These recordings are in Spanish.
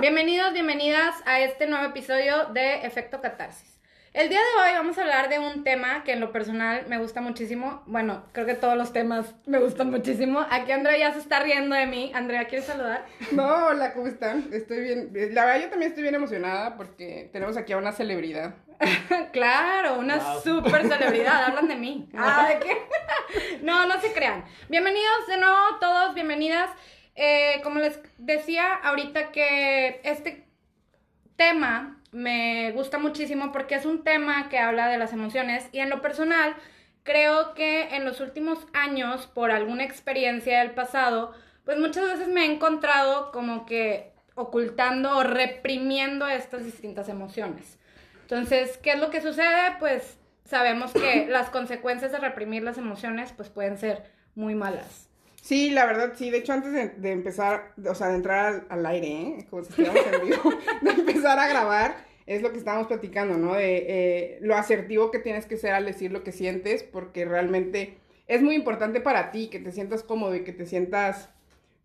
Bienvenidos, bienvenidas a este nuevo episodio de Efecto Catarsis. El día de hoy vamos a hablar de un tema que en lo personal me gusta muchísimo. Bueno, creo que todos los temas me gustan muchísimo. Aquí Andrea ya se está riendo de mí. Andrea, ¿quieres saludar? No, hola, ¿cómo están? Estoy bien. La verdad, yo también estoy bien emocionada porque tenemos aquí a una celebridad. claro, una Wow. super celebridad. Hablan de mí. Ah, ¿de qué? no, no se crean. Bienvenidos de nuevo todos, bienvenidas. Eh, como les decía ahorita que este tema me gusta muchísimo porque es un tema que habla de las emociones y en lo personal creo que en los últimos años por alguna experiencia del pasado pues muchas veces me he encontrado como que ocultando o reprimiendo estas distintas emociones. Entonces, ¿qué es lo que sucede? Pues sabemos que las consecuencias de reprimir las emociones pues pueden ser muy malas. Sí, la verdad, sí. De hecho, antes de, de empezar, o sea, de entrar al, al aire, ¿eh? como si estuviéramos en vivo, de empezar a grabar, es lo que estábamos platicando, ¿no? De eh, lo asertivo que tienes que ser al decir lo que sientes, porque realmente es muy importante para ti que te sientas cómodo y que te sientas,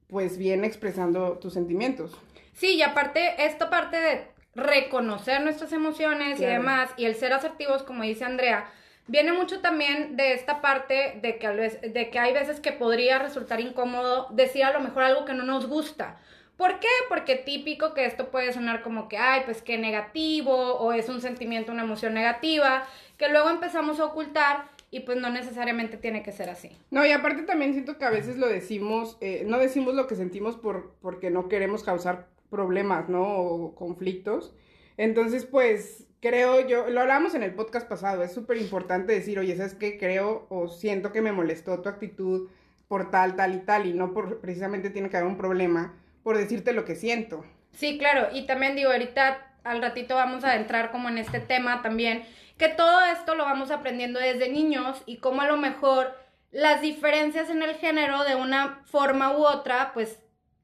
pues, bien expresando tus sentimientos. Sí, y aparte, esta parte de reconocer nuestras emociones y demás, y el ser asertivos, como dice Andrea, viene mucho también de esta parte de que, de que hay veces que podría resultar incómodo decir a lo mejor algo que no nos gusta. ¿Por qué? Porque típico que esto puede sonar como que, ay, pues qué negativo, o es un sentimiento, una emoción negativa, que luego empezamos a ocultar y pues no necesariamente tiene que ser así. No, y aparte también siento que a veces lo decimos, eh, no decimos lo que sentimos por, porque no queremos causar problemas, ¿no? O conflictos. Entonces, pues, creo yo, lo hablamos en el podcast pasado, es súper importante decir, oye, ¿sabes qué? Creo o siento que me molestó tu actitud por tal, tal y tal, y no por precisamente tiene que haber un problema por decirte lo que siento. Sí, claro, y también digo, ahorita al ratito vamos a entrar como en este tema también, que todo esto lo vamos aprendiendo desde niños y cómo a lo mejor las diferencias en el género de una forma u otra, pues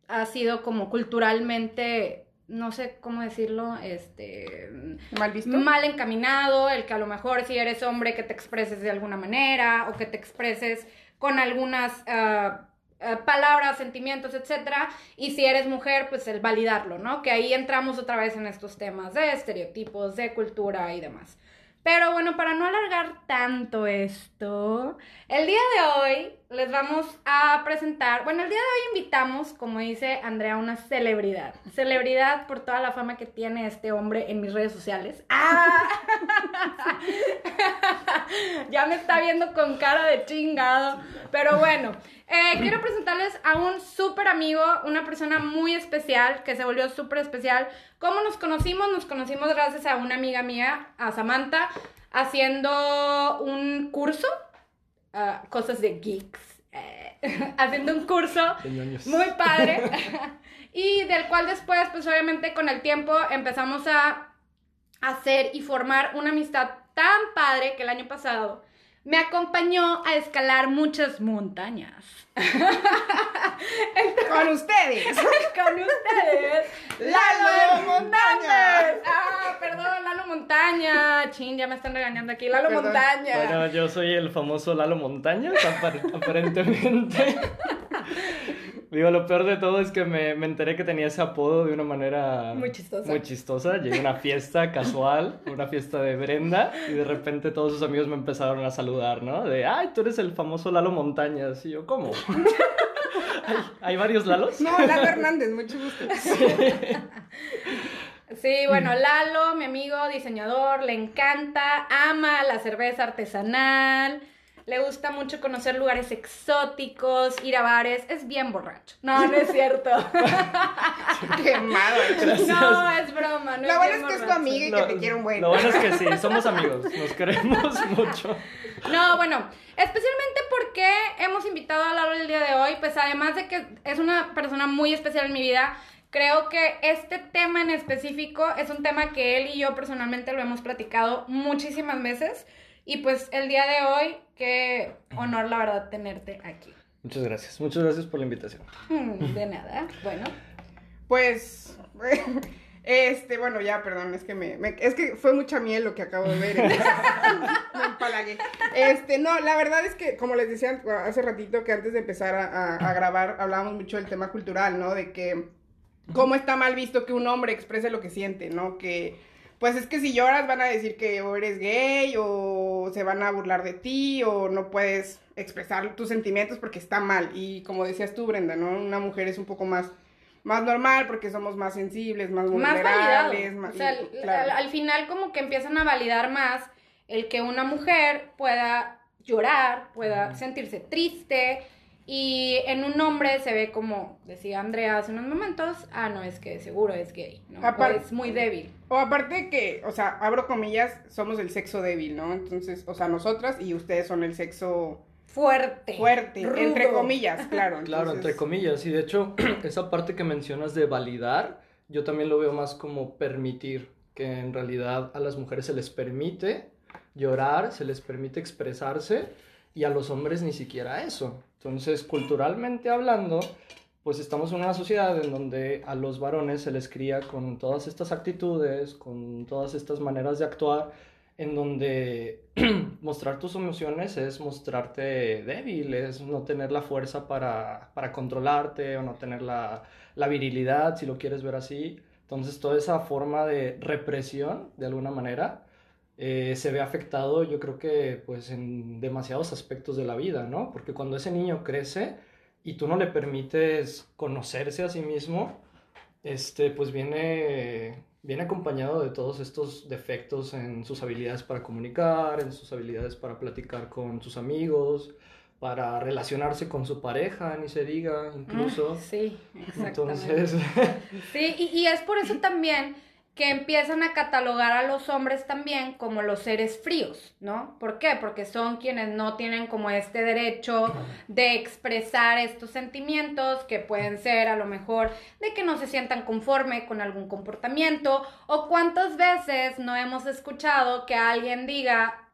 ha sido como culturalmente, no sé cómo decirlo, este ¿Mal visto? mal encaminado, el que a lo mejor si eres hombre que te expreses de alguna manera o que te expreses con algunas ah, ah, palabras, sentimientos, etcétera, y si eres mujer, pues el validarlo, ¿no? Que ahí entramos otra vez en estos temas de estereotipos, de cultura y demás. Pero bueno, para no alargar tanto esto, el día de hoy les vamos a presentar, bueno, el día de hoy invitamos, como dice Andrea, una celebridad. Celebridad por toda la fama que tiene este hombre en mis redes sociales. ¡Ah! ya me está viendo con cara de chingado. Pero bueno, eh, quiero presentarles a un súper amigo, una persona muy especial, que se volvió súper especial. ¿Cómo nos conocimos? Nos conocimos gracias a una amiga mía, a Samantha, haciendo un curso, ah, cosas de geeks, eh, haciendo un curso muy padre. y del cual después, pues obviamente con el tiempo empezamos a hacer y formar una amistad tan padre que el año pasado me acompañó a escalar muchas montañas. Con ustedes. Con ustedes, Lalo Montaña. Chin, ya me están regañando aquí. Lalo Perdón. Montaña. Bueno, yo soy el famoso Lalo Montañas, apar- aparentemente. Digo, lo peor de todo es que me, me enteré que tenía ese apodo de una manera Muy chistosa. Muy chistosa. Llegué a una fiesta casual, una fiesta de Brenda, y de repente todos sus amigos me empezaron a saludar, ¿no? De, ay, tú eres el famoso Lalo Montañas. Y yo, ¿cómo? ¿Hay, hay varios Lalos? No, Lalo Hernández, mucho gusto. Sí, bueno, Lalo, mi amigo diseñador, le encanta, ama la cerveza artesanal, le gusta mucho conocer lugares exóticos, ir a bares, es bien borracho. No, no es cierto. Quemado. no, es broma. No Lo es bueno es que es tu amiga y que te quiere un buen. Lo bueno es que sí, somos amigos, nos queremos mucho. No, bueno, especialmente porque hemos invitado a Lalo el día de hoy, pues además de que es una persona muy especial en mi vida, creo que este tema en específico es un tema que él y yo personalmente lo hemos platicado muchísimas veces y pues el día de hoy, qué honor la verdad tenerte aquí. Muchas gracias, muchas gracias por la invitación. Mm, De nada, bueno. Pues, este, bueno, ya, perdón, es que me, me- es que fue mucha miel lo que acabo de ver. entonces, me empalagué. Este, no, la verdad es que, como les decía hace ratito, que antes de empezar a, a- a grabar, hablábamos mucho del tema cultural, ¿no? De que, cómo está mal visto que un hombre exprese lo que siente, ¿no? Que, pues es que si lloras van a decir que o eres gay o se van a burlar de ti o no puedes expresar tus sentimientos porque está mal. Y como decías tú, Brenda, ¿no? Una mujer es un poco más más normal porque somos más sensibles, más Más validado. vulnerables. más- O sea, y- al- claro. al, al final como que empiezan a validar más el que una mujer pueda llorar, pueda sentirse triste y en un hombre se ve como decía Andrea hace unos momentos, ah, no, es que seguro es gay, ¿no? O es muy débil. O aparte que, o sea, abro comillas, somos el sexo débil, ¿no? Entonces, o sea, nosotras y ustedes son el sexo Fuerte. fuerte, rudo. entre comillas, claro. Claro, entre comillas. Y de hecho, esa parte que mencionas de validar, yo también lo veo más como permitir, que en realidad a las mujeres se les permite llorar, se les permite expresarse, y a los hombres ni siquiera eso. Entonces, culturalmente hablando, pues estamos en una sociedad en donde a los varones se les cría con todas estas actitudes, con todas estas maneras de actuar, en donde mostrar tus emociones es mostrarte débil, es no tener la fuerza para, para controlarte o no tener la, la virilidad, si lo quieres ver así. Entonces, toda esa forma de represión, de alguna manera, eh, se ve afectado, yo creo que, pues, en demasiados aspectos de la vida, ¿no? Porque cuando ese niño crece y tú no le permites conocerse a sí mismo, este, pues viene, viene acompañado de todos estos defectos en sus habilidades para comunicar, en sus habilidades para platicar con sus amigos, para relacionarse con su pareja, ni se diga, incluso. Ah, Sí, exactamente. Entonces, Sí, y, y es por eso también que empiezan a catalogar a los hombres también como los seres fríos, ¿no? ¿Por qué? Porque son quienes no tienen como este derecho de expresar estos sentimientos que pueden ser a lo mejor de que no se sientan conforme con algún comportamiento o cuántas veces no hemos escuchado que alguien diga,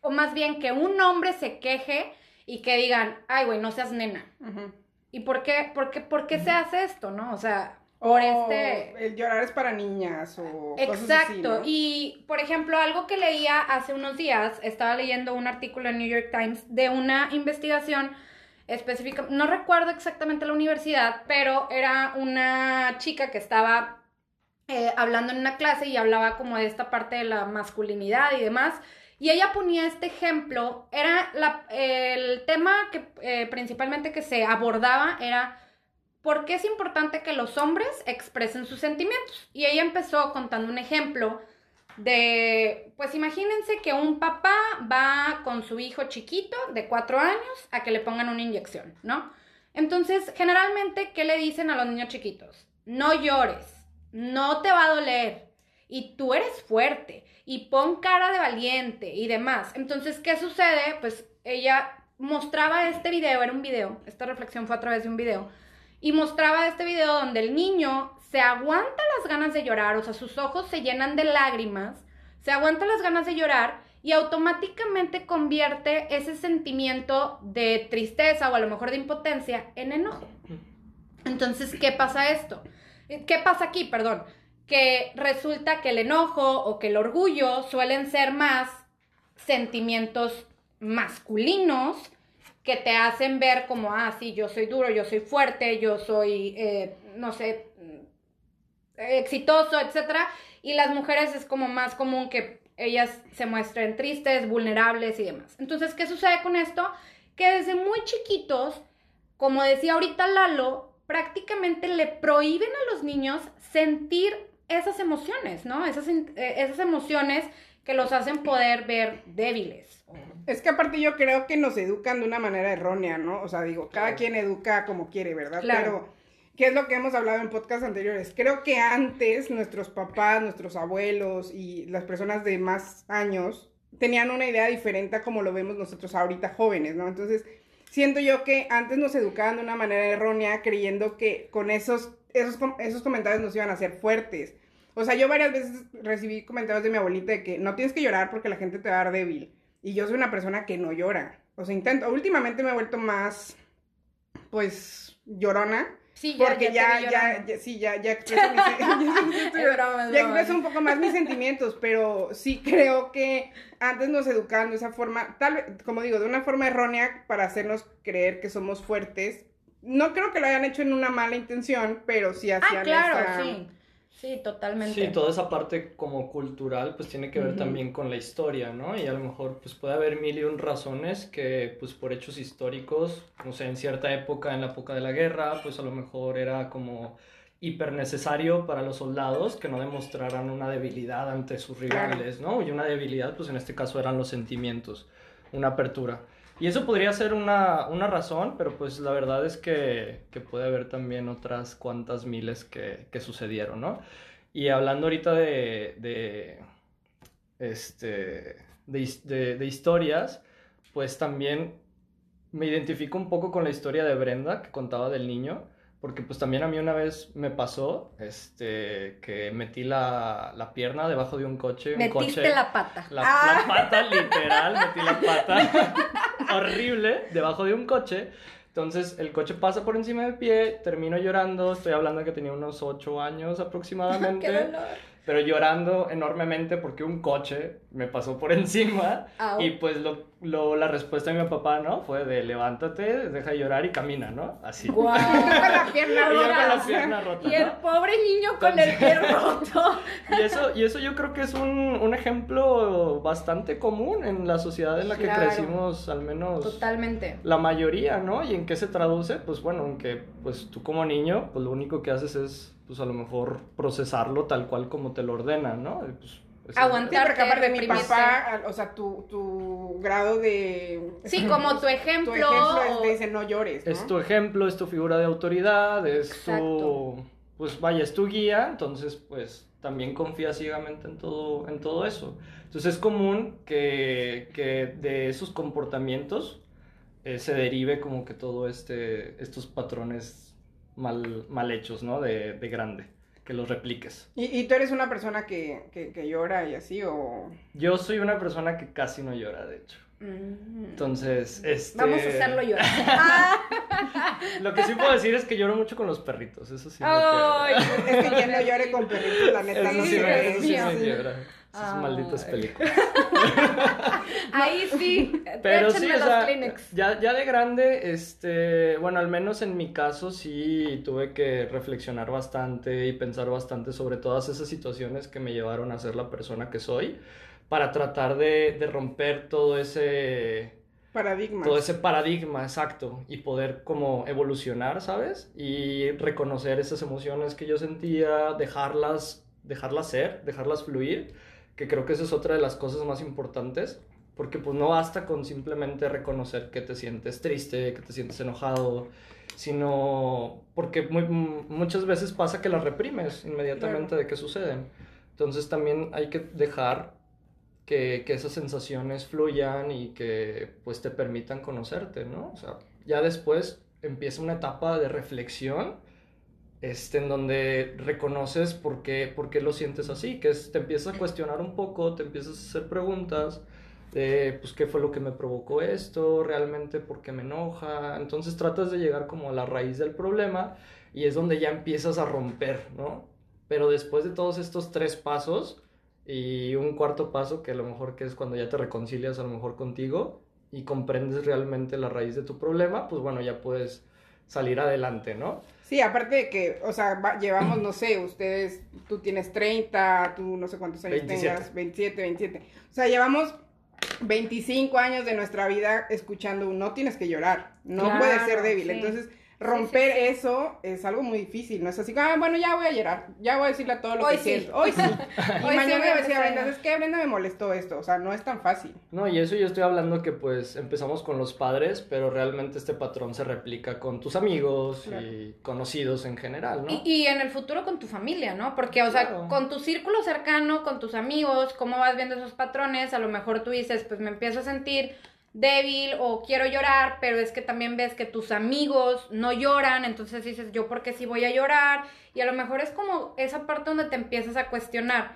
o más bien que un hombre se queje y que digan, ay, güey, no seas nena. ¿Y por qué, por qué, por qué se hace esto, no? O sea, O este... El llorar es para niñas o cosas así, Exacto. ¿no? Y, por ejemplo, algo que leía hace unos días, estaba leyendo un artículo en New York Times de una investigación específica, no recuerdo exactamente la universidad, pero era una chica que estaba eh, hablando en una clase y hablaba como de esta parte de la masculinidad y demás. Y ella ponía este ejemplo, era la- el tema que eh, principalmente que se abordaba era por qué es importante que los hombres expresen sus sentimientos. Y ella empezó contando un ejemplo de, pues imagínense que un papá va con su hijo chiquito de cuatro años a que le pongan una inyección, ¿no? Entonces, generalmente, ¿qué le dicen a los niños chiquitos? No llores, no te va a doler, y tú eres fuerte, y pon cara de valiente y demás. Entonces, ¿qué sucede? Pues ella mostraba este video, era un video, esta reflexión fue a través de un video, y mostraba este video donde el niño se aguanta las ganas de llorar, o sea, sus ojos se llenan de lágrimas, se aguanta las ganas de llorar y automáticamente convierte ese sentimiento de tristeza o a lo mejor de impotencia en enojo. Entonces, ¿qué pasa esto? ¿Qué pasa aquí? Perdón. Que resulta que el enojo o que el orgullo suelen ser más sentimientos masculinos que te hacen ver como, ah, sí, yo soy duro, yo soy fuerte, yo soy, eh, no sé, exitoso, etcétera. Y las mujeres es como más común que ellas se muestren tristes, vulnerables y demás. Entonces, ¿qué sucede con esto? Que desde muy chiquitos, como decía ahorita Lalo, prácticamente le prohíben a los niños sentir esas emociones, ¿no? Esas, eh, esas emociones que los hacen poder ver débiles. Es que aparte yo creo que nos educan de una manera errónea, ¿no? O sea, digo, cada quien educa como quiere, ¿verdad? Claro. Pero, ¿qué es lo que hemos hablado en podcasts anteriores? Creo que antes nuestros papás, nuestros abuelos y las personas de más años tenían una idea diferente a como lo vemos nosotros ahorita jóvenes, ¿no? Entonces, siento yo que antes nos educaban de una manera errónea creyendo que con esos, esos, esos comentarios nos iban a hacer fuertes. O sea, yo varias veces recibí comentarios de mi abuelita de que no tienes que llorar porque la gente te va a dar débil. Y yo soy una persona que no llora. O sea, intento. Últimamente me he vuelto más, pues, llorona. Sí, ya, Porque ya, ya, ya, ya, sí, ya, ya expreso mis, broma, ya broma. expreso un poco más mis sentimientos, pero sí creo que antes nos educaban de esa forma, tal vez, como digo, de una forma errónea para hacernos creer que somos fuertes. No creo que lo hayan hecho en una mala intención, pero sí hacían Ah, claro, esa- sí. Sí, totalmente. Sí, toda esa parte como cultural pues tiene que ver también con la historia, ¿no? Y a lo mejor pues puede haber mil y un razones que pues por hechos históricos, no sé, en cierta época, en la época de la guerra, pues a lo mejor era como hiper necesario para los soldados que no demostraran una debilidad ante sus rivales, ¿no? Y una debilidad pues en este caso eran los sentimientos, una apertura. Y eso podría ser una, una razón, pero pues la verdad es que, que puede haber también otras cuantas miles que, que sucedieron, ¿no? Y hablando ahorita de, de, este, de, de- de historias, pues también me identifico un poco con la historia de Brenda que contaba del niño, porque pues también a mí una vez me pasó este, que metí la, la pierna debajo de un coche. un Metiste coche, la pata. la, Ah, la pata, literal, metí la pata horrible debajo de un coche. Entonces el coche pasa por encima del pie, termino llorando, estoy hablando que tenía unos 8 años aproximadamente, qué dolor. Pero llorando enormemente porque un coche me pasó por encima Au. y pues lo, lo- la respuesta de mi papá, ¿no? Fue de levántate, deja de llorar y camina, ¿no? Así. Guau. Con la pierna Y yo con la rota. pierna rota, Y el ¿no? pobre niño con el pie roto. Y eso, y eso yo creo que es un, un ejemplo bastante común en la sociedad en la que Claro. crecimos, al menos Totalmente. la mayoría, ¿no? ¿Y en qué se traduce? Pues bueno, aunque pues tú como niño, pues lo único que haces es, pues a lo mejor procesarlo tal cual como te lo ordenan, ¿no? Pues, Aguantar. Sí, porque aparte mi papá, o sea, tu, tu grado de... Sí, como tu Tu ejemplo. ejemplo es, te dice no llores, ¿no? Es tu ejemplo, es tu figura de autoridad, es Exacto. tu, pues vaya, es tu guía, entonces pues también confía ciegamente en todo, en todo eso. Entonces es común que, que de esos comportamientos eh, se derive como que todo este, estos patrones mal, mal hechos, ¿no? De, de grande, que los repliques. ¿Y, y tú eres una persona que, que, que llora y así o...? Yo soy una persona que casi no llora, de hecho. Mm. Entonces, este... Vamos a hacerlo yo. Lo que sí puedo decir es que lloro mucho con los perritos, eso sí. me Ay, queda. Es que quien no llore con perritos, la neta, Eso no sí, se me, ve. eso sí me quiebra. Esas Ay. malditas películas. Ahí sí. Pero sí, o sea, ya, ya de grande, este, bueno, al menos en mi caso sí tuve que reflexionar bastante y pensar bastante sobre todas esas situaciones que me llevaron a ser la persona que soy, para tratar de, de romper todo ese, Paradigma. todo ese paradigma, exacto, y poder como evolucionar, ¿sabes? Y reconocer esas emociones que yo sentía, dejarlas, dejarlas ser, dejarlas fluir, que creo que esa es otra de las cosas más importantes, porque pues no basta con simplemente reconocer que te sientes triste, que te sientes enojado, sino porque muy- muchas veces pasa que las reprimes inmediatamente Claro. de que suceden. Entonces también hay que dejar que, que esas sensaciones fluyan y que pues te permitan conocerte, ¿no? O sea, ya después empieza una etapa de reflexión este, en donde reconoces por qué, por qué lo sientes así, que es, te empiezas a cuestionar un poco, te empiezas a hacer preguntas de, pues, qué fue lo que me provocó esto, realmente por qué me enoja, entonces tratas de llegar como a la raíz del problema y es donde ya empiezas a romper, ¿no? Pero después de todos estos tres pasos y un cuarto paso que a lo mejor que es cuando ya te reconcilias a lo mejor contigo y comprendes realmente la raíz de tu problema, pues bueno, ya puedes salir adelante, ¿no? Sí, aparte de que, o sea, va- llevamos, no sé, ustedes, tú tienes 30, tú no sé cuántos años 27. tengas, 27, 27. O sea, llevamos 25 años de nuestra vida escuchando no tienes que llorar, no Claro, puedes ser débil. sí. Entonces, romper sí, sí. eso es algo muy difícil, ¿no? Es así, ah, bueno, ya voy a llorar, ya voy a decirle a todo lo Hoy que sí. siento. Hoy sí. y Hoy sí mañana voy a voy a decir a Brenda, es que Brenda me molestó esto, o sea, no es tan fácil. No, y eso yo estoy hablando que pues empezamos con los padres, pero realmente este patrón se replica con tus amigos y conocidos en general, ¿no? Y, y en el futuro con tu familia, ¿no? Porque, o sea, Claro. con tu círculo cercano, con tus amigos, cómo vas viendo esos patrones, a lo mejor tú dices, pues me empiezo a sentir débil o quiero llorar, pero es que también ves que tus amigos no lloran, entonces dices, yo por qué sí voy a llorar, y a lo mejor es como esa parte donde te empiezas a cuestionar.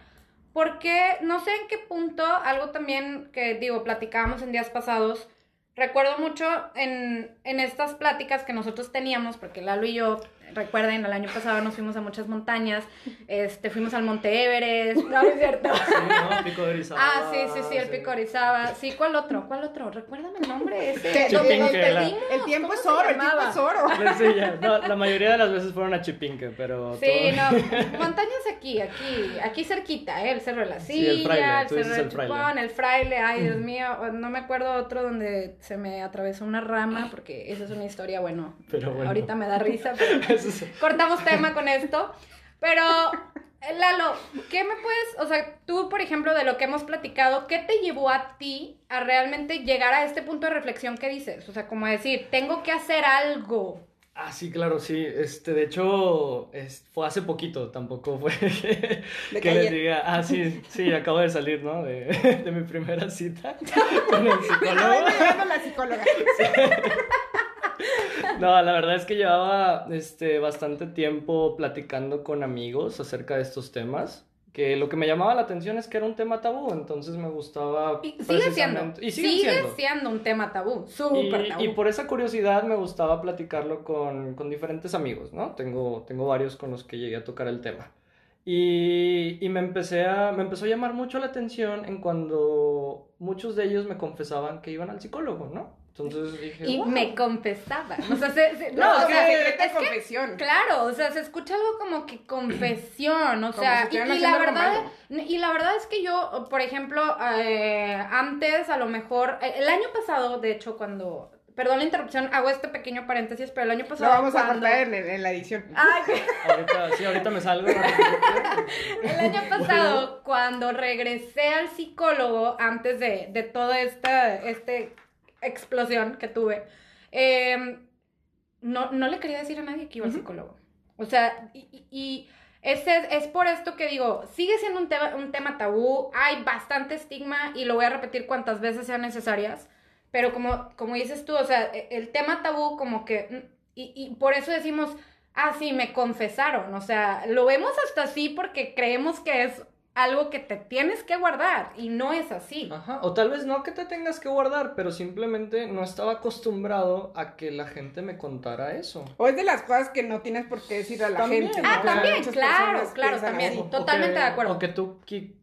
Porque no sé en qué punto, algo también que digo, platicábamos en días pasados, recuerdo mucho en, en estas pláticas que nosotros teníamos, porque Lalo y yo, recuerden, el año pasado nos fuimos a muchas montañas, este, fuimos al Monte Everest, no, es cierto. Sí, ¿no? Pico de Orizaba. Ah, sí, sí, sí, el Pico Orizaba. Sí, ¿cuál otro? ¿Cuál otro? Recuérdame el nombre ese. Perdimos, El tiempo ¿cómo es oro, el tiempo es oro. Sí, ya. No, la mayoría de las veces fueron a Chipinque, pero... Sí, todo- no, montañas aquí, aquí, aquí cerquita, ¿eh? El Cerro de la Sí, Silla, el Fraile, el Cerro de el Fraile. Chupón, el Fraile, ay, Dios mío, no me acuerdo otro donde se me atravesó una rama, porque esa es una historia, bueno, Pero bueno. ahorita me da risa, pero cortamos tema con esto, pero... Lalo, ¿qué me puedes, o sea, tú, por ejemplo, de lo que hemos platicado, ¿qué te llevó a ti a realmente llegar a este punto de reflexión que dices? O sea, como decir, tengo que hacer algo. Ah, sí, claro, sí. Este, de hecho, es- fue hace poquito, tampoco fue que, que les diga, ah, sí, sí, acabo de salir, ¿no? De, de mi primera cita con el Ay, psicólogo. me la psicóloga. No, la verdad es que llevaba este, bastante tiempo platicando con amigos acerca de estos temas. Que lo que me llamaba la atención es que era un tema tabú, entonces me gustaba. Y sigue siendo, Y sigue siendo. siendo un tema tabú, súper tabú. y por esa curiosidad me gustaba platicarlo con, con diferentes amigos, ¿no? Tengo, tengo varios con los que llegué a tocar el tema. Y, y me, empecé a, me empezó a llamar mucho la atención en cuando muchos de ellos me confesaban que iban al psicólogo, ¿no? Entonces dije, Y "Wow". me confesaba. O sea, se- se- no, No, o o sea, secreta es que, confesión. claro, o sea, se escucha algo como que confesión, o Como sea, si y, estuvieran y la verdad, malo. y la verdad es que yo, por ejemplo, eh, antes a lo mejor, eh, el año pasado, de hecho, cuando, perdón la interrupción, hago este pequeño paréntesis, pero el año Lo pasado vamos a cortar en, en la edición. Ay, Ahorita, sí, ahorita me salgo. El año pasado, cuando regresé al psicólogo, antes de, de toda esta este explosión que tuve, eh, no, no le quería decir a nadie que iba al Ujú. psicólogo. O sea, y, y- es, es por esto que digo, sigue siendo un tema, un tema tabú, hay bastante estigma y lo voy a repetir cuantas veces sean necesarias, pero como, como dices tú, o sea, e- el tema tabú como que, mm, y, y por eso decimos, ah, sí, me confesaron, o sea, lo vemos hasta así porque creemos que es algo que te tienes que guardar y no es así. Ajá, o tal vez no que te tengas que guardar, pero simplemente no estaba acostumbrado a que la gente me contara eso. O es de las cosas que no tienes por qué decir a la También. gente. Ah, también, claro, claro, también. Totalmente que- de acuerdo. O que tú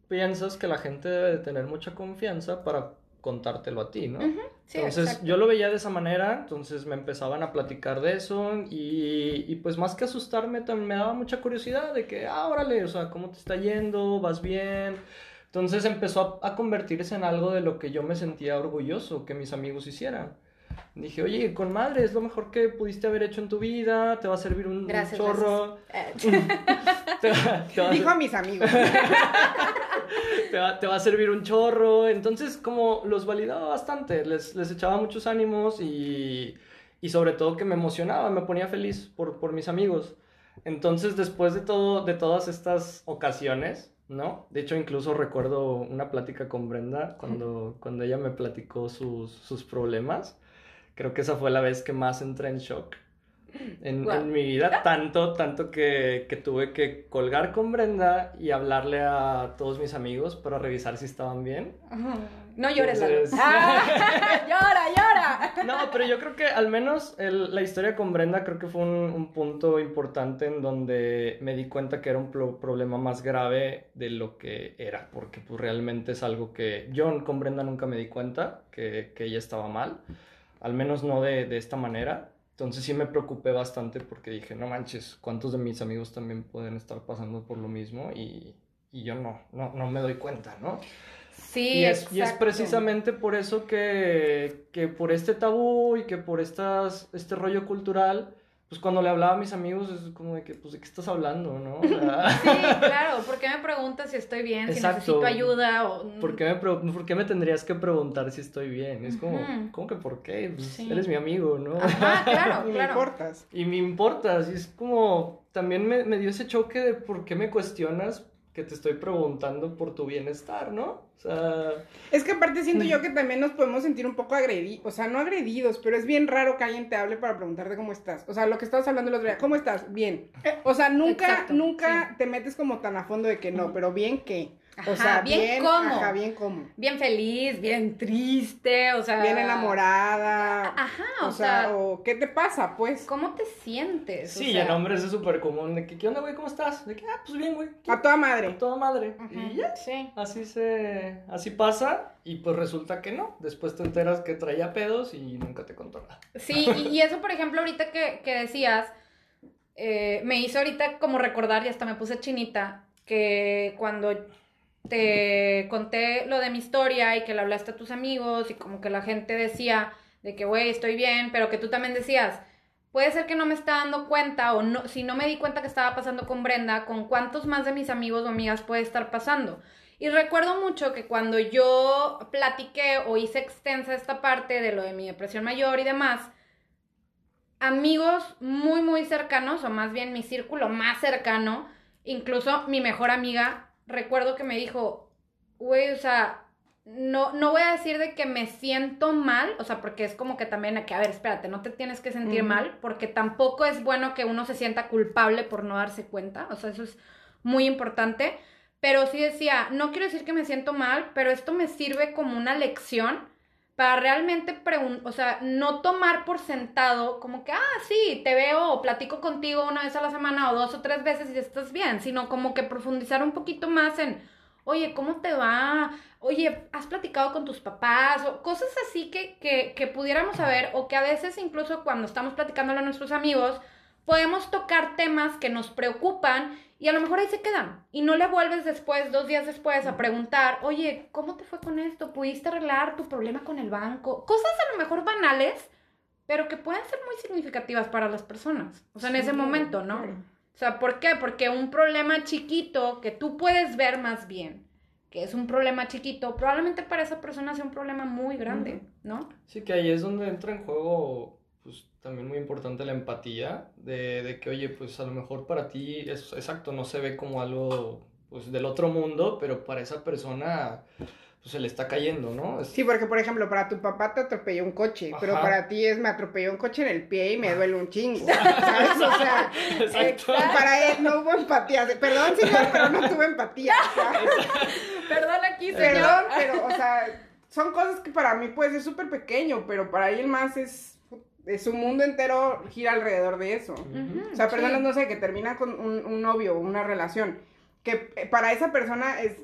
piensas que la gente debe de tener mucha confianza para contártelo a ti, ¿no? Sí, entonces exacto. yo lo veía de esa manera, entonces me empezaban a platicar de eso y, y pues más que asustarme también me daba mucha curiosidad de que, ah, órale, o sea, ¿cómo te está yendo? ¿Vas bien? Entonces empezó a, a convertirse en algo de lo que yo me sentía orgulloso que mis amigos hicieran. Dije, oye, con madre, es lo mejor que pudiste haber hecho en tu vida, te va a servir un, un Gracias, chorro. gracias. Te va, te va a Dijo a mis amigos. te va, te va a servir un chorro. Entonces, como los validaba bastante, les, les echaba muchos ánimos y, y sobre todo que me emocionaba, me ponía feliz por, por mis amigos. Entonces, después de, todo, de todas estas ocasiones, ¿no? De hecho, incluso recuerdo una plática con Brenda cuando, cuando ella me platicó sus, sus problemas. Creo que esa fue la vez que más entré en shock en, Guau. en mi vida, tanto, tanto que, que tuve que colgar con Brenda y hablarle a todos mis amigos para revisar si estaban bien. No llores. Entonces- Ah, llora, llora. No, pero yo creo que al menos el- la historia con Brenda creo que fue un, un punto importante en donde me di cuenta que era un pro- problema más grave de lo que era, porque pues realmente es algo que yo con Brenda nunca me di cuenta que, que ella estaba mal, al menos no de, de esta manera. Entonces sí me preocupé bastante porque dije, no manches, ¿cuántos de mis amigos también pueden estar pasando por lo mismo? Y, y yo no, no, no me doy cuenta, ¿no? Sí, Y es, y es precisamente por eso que, que por este tabú y que por estas, este rollo cultural, pues cuando le hablaba a mis amigos es como de que, pues, ¿de qué estás hablando, no? O sea, Sí, claro, ¿por qué me preguntas si estoy bien, si necesito ayuda o... ¿por qué, me, pre- ¿por qué me tendrías que preguntar si estoy bien? Es como. ¿cómo que por qué? Pues, Sí. eres mi amigo, ¿no? Ajá, claro, Y me claro. importas. Y me importa, así es como, también me, me dio ese choque de por qué me cuestionas que te estoy preguntando por tu bienestar, ¿no? O sea, Es que aparte siento yo que también nos podemos sentir un poco agredidos, o sea, no agredidos, pero es bien raro que alguien te hable para preguntarte cómo estás. O sea, lo que estabas hablando el otro día, ¿cómo estás? Bien. O sea, nunca, Exacto, nunca te metes como tan a fondo de que no, pero bien que. O sea, bien bien, cómo. Ajá, bien cómo. Bien feliz, bien triste, o sea... Bien enamorada. Ajá, o, o sea, sea, o ¿qué te pasa, pues? ¿cómo te sientes? O sí, sea, en hombres es súper común de que, ¿qué onda, güey? ¿Cómo estás? De que, ah, pues bien, güey. A toda madre. Toda madre. Y ya, Sí. así se, así pasa y pues resulta que no. Después te enteras que traía pedos y nunca te contó nada. Sí, y, y eso, por ejemplo, ahorita que, que decías, eh, me hizo ahorita como recordar, y hasta me puse chinita, que cuando te conté lo de mi historia y que le hablaste a tus amigos y como que la gente decía de que, güey, estoy bien, pero que tú también decías, puede ser que no me está dando cuenta o no, si no me di cuenta que estaba pasando con Brenda, con cuántos más de mis amigos o amigas puede estar pasando. Y recuerdo mucho que cuando yo platiqué o hice extensa esta parte de lo de mi depresión mayor y demás, amigos muy, muy cercanos, o más bien mi círculo más cercano, incluso mi mejor amiga, recuerdo que me dijo, güey, o sea, no, no voy a decir de que me siento mal, o sea, porque es como que también, que, a ver, espérate, no te tienes que sentir mal, porque tampoco es bueno que uno se sienta culpable por no darse cuenta, o sea, eso es muy importante, pero sí decía, no quiero decir que me siento mal, pero esto me sirve como una lección para realmente o sea, no tomar por sentado como que, ah, sí, te veo o platico contigo una vez a la semana o dos o tres veces y estás bien, sino como que profundizar un poquito más en, oye, ¿cómo te va? Oye, ¿has platicado con tus papás? O cosas así que, que, que pudiéramos saber o que a veces incluso cuando estamos platicándolo a nuestros amigos, podemos tocar temas que nos preocupan y a lo mejor ahí se quedan. Y no le vuelves después, dos días después, a preguntar, oye, ¿cómo te fue con esto? ¿Pudiste arreglar tu problema con el banco? Cosas a lo mejor banales, pero que pueden ser muy significativas para las personas. O sea, en Sí, ese momento, ¿no? claro. O sea, ¿por qué? Porque un problema chiquito que tú puedes ver más bien, que es un problema chiquito, probablemente para esa persona sea un problema muy grande, ¿no? Sí, que ahí es donde entra en juego, pues también muy importante la empatía, de, de que, oye, pues a lo mejor para ti, es exacto, no se ve como algo, pues del otro mundo, pero para esa persona, pues se le está cayendo, ¿no? Es- Sí, porque por ejemplo, para tu papá te atropelló un coche, pero para ti es me atropelló un coche en el pie y me duele un chingo. ¿Sabes? O sea, Exacto. eh, para él no hubo empatía. Perdón, señor, pero no tuve empatía. Perdón aquí, perdón, pero, o sea, son cosas que para mí puede ser súper pequeño, pero para alguien más es su mundo entero gira alrededor de eso. O sea, personas, no sé, que terminan con un, un novio, una relación, que eh, para esa persona es,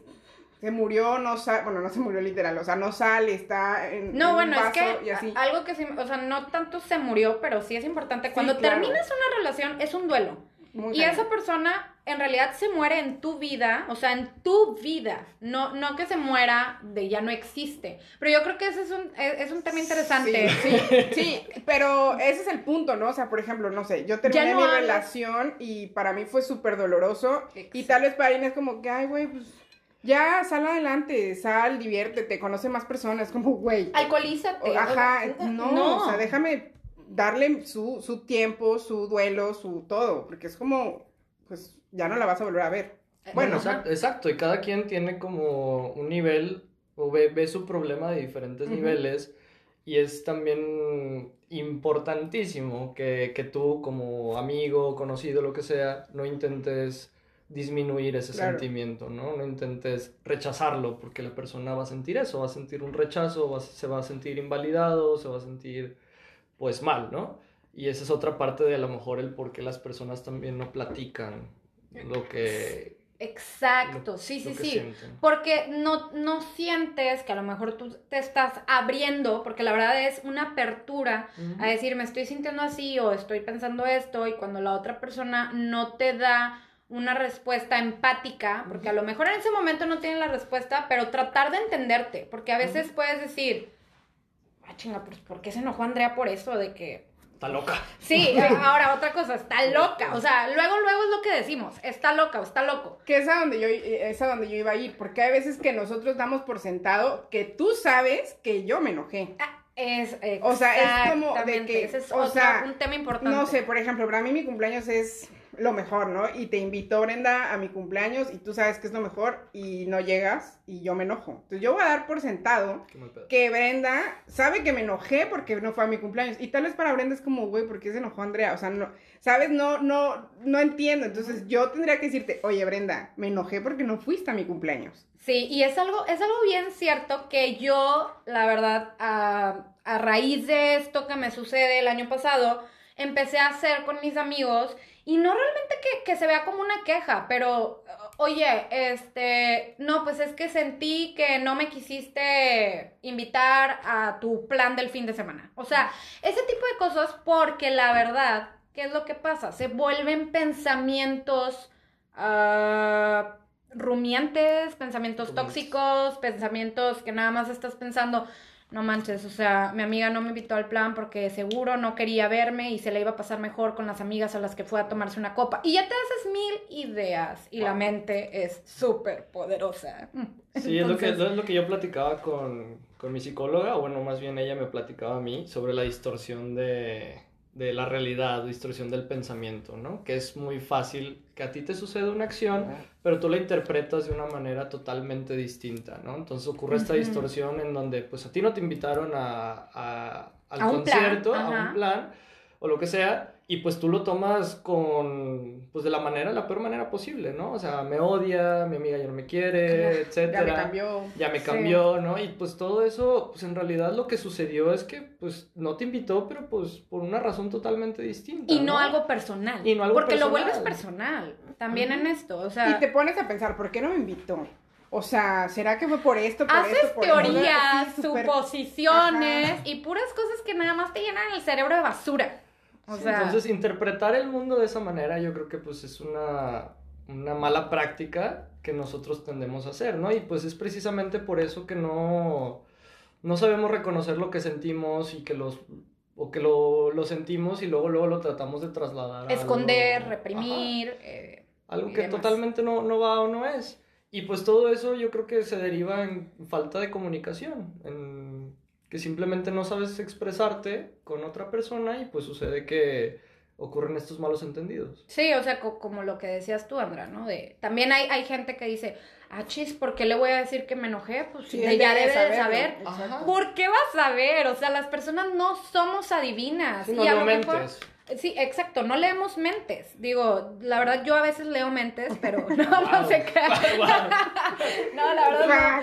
se murió, no sale, bueno, no se murió literal, o sea, no sale, está en, en No, un bueno, es vaso que y así. a- algo que sí, o sea, no tanto se murió, pero sí es importante. Cuando claro. terminas una relación, es un duelo. Muy Y esa persona en realidad se muere en tu vida, o sea, en tu vida, no, no que se muera de ya no existe. Pero yo creo que ese es un, es, es un tema interesante. Sí, sí, sí, pero ese es el punto, ¿no? O sea, por ejemplo, no sé, yo terminé no mi hablas. relación y para mí fue súper doloroso y tal vez para es como que, ay, güey, pues ya sal adelante, sal, diviértete, conoce más personas, como, güey. Alcoholízate. o- Ajá, o- no, o sea, déjame darle su, su tiempo, su duelo, su todo, porque es como, pues ya no la vas a volver a ver. Bueno, Bueno, exacto, exacto, y cada quien tiene como un nivel o ve, ve su problema de diferentes niveles y es también importantísimo que, que tú como amigo, conocido, lo que sea, no intentes disminuir ese Claro. sentimiento, ¿no? No intentes rechazarlo porque la persona va a sentir eso, va a sentir un rechazo, va se va a sentir invalidado, se va a sentir pues mal, ¿no? Y esa es otra parte de a lo mejor el por qué las personas también no platican lo que, Exacto, lo- sí, sí, lo sí. sienten. Porque no, no sientes que a lo mejor tú te estás abriendo, porque la verdad es una apertura a decir, me estoy sintiendo así o estoy pensando esto, y cuando la otra persona no te da una respuesta empática, porque a lo mejor en ese momento no tiene la respuesta, pero tratar de entenderte, porque a veces puedes decir, ah, chinga, pues, ¿por qué se enojó Andrea por eso? De que está loca. Sí, eh, ahora otra cosa, está loca. O sea, luego, luego es lo que decimos, está loca o está loco. Que es a donde yo, eh, es a donde yo iba a ir, porque hay veces que nosotros damos por sentado que tú sabes que yo me enojé. Ah, Es, O sea, es como de que, ese es o otro- sea, un tema importante. No sé, por ejemplo, para mí mi cumpleaños es lo mejor, ¿no? Y te invitó Brenda a mi cumpleaños y tú sabes que es lo mejor y no llegas y yo me enojo. Entonces yo voy a dar por sentado que Brenda sabe que me enojé porque no fue a mi cumpleaños. Y tal vez para Brenda es como, güey, ¿por qué se enojó Andrea? O sea, no, ¿sabes? No, no, no entiendo. Entonces yo tendría que decirte, oye, Brenda, me enojé porque no fuiste a mi cumpleaños. Sí, y es algo, es algo bien cierto que yo, la verdad, a, a raíz de esto que me sucede el año pasado, empecé a hacer con mis amigos y no realmente que, que se vea como una queja, pero, oye, este, no, pues es que sentí que no me quisiste invitar a tu plan del fin de semana. O sea, ese tipo de cosas porque la verdad, ¿qué es lo que pasa? Se vuelven pensamientos... ah, rumiantes, pensamientos tóxicos, pensamientos que nada más estás pensando, no manches, o sea, mi amiga no me invitó al plan porque seguro no quería verme y se le iba a pasar mejor con las amigas a las que fue a tomarse una copa. Y ya te haces mil ideas y la mente es súper poderosa. Sí, es lo, que, es lo que yo platicaba con, con mi psicóloga, o bueno, más bien ella me platicaba a mí sobre la distorsión de, de la realidad, distorsión del pensamiento, ¿no? Que es muy fácil que a ti te suceda una acción, pero tú la interpretas de una manera totalmente distinta, ¿no? Entonces ocurre esta distorsión en donde pues a ti no te invitaron a, a- al A un plan, concierto, a un plan, o lo que sea, y pues tú lo tomas con, pues de la manera, la peor manera posible, ¿no? O sea, me odia, mi amiga ya no me quiere, etcétera Ya me cambió. ya me Sí. cambió, ¿no? Y pues todo eso, pues en realidad lo que sucedió es que pues no te invitó, pero pues por una razón totalmente distinta. Y no algo personal. Y no algo porque lo vuelves personal. También en esto. O sea, Y te pones a pensar, ¿por qué no me invitó? O sea, ¿será que fue por esto, por haces esto, por teorías, suposiciones Ajá. y puras cosas que nada más te llenan el cerebro de basura. O Sí, sea, Entonces interpretar el mundo de esa manera yo creo que pues es una, una mala práctica que nosotros tendemos a hacer, ¿no? Y pues es precisamente por eso que no, no sabemos reconocer lo que sentimos y que los... O que lo, lo sentimos y luego, luego lo tratamos de trasladar a esconder, algo- reprimir. eh, Algo que demás. totalmente no, no va o no es. Y pues todo eso yo creo que se deriva en falta de comunicación, en que simplemente no sabes expresarte con otra persona y pues sucede que ocurren estos malos entendidos. Sí, o sea, co- como lo que decías tú, Andra, ¿no? De, también hay, hay gente que dice, ah, chis, ¿por qué le voy a decir que me enojé? Pues Sí, de- ya debe de saber. ¿Por qué vas a ver? O sea, las personas no somos adivinas. Sí, y no, a no lo mejor- mentes. Sí, exacto, no leemos mentes. Digo, la verdad yo a veces leo mentes, pero no, no Wow. sé qué. Wow. No, la verdad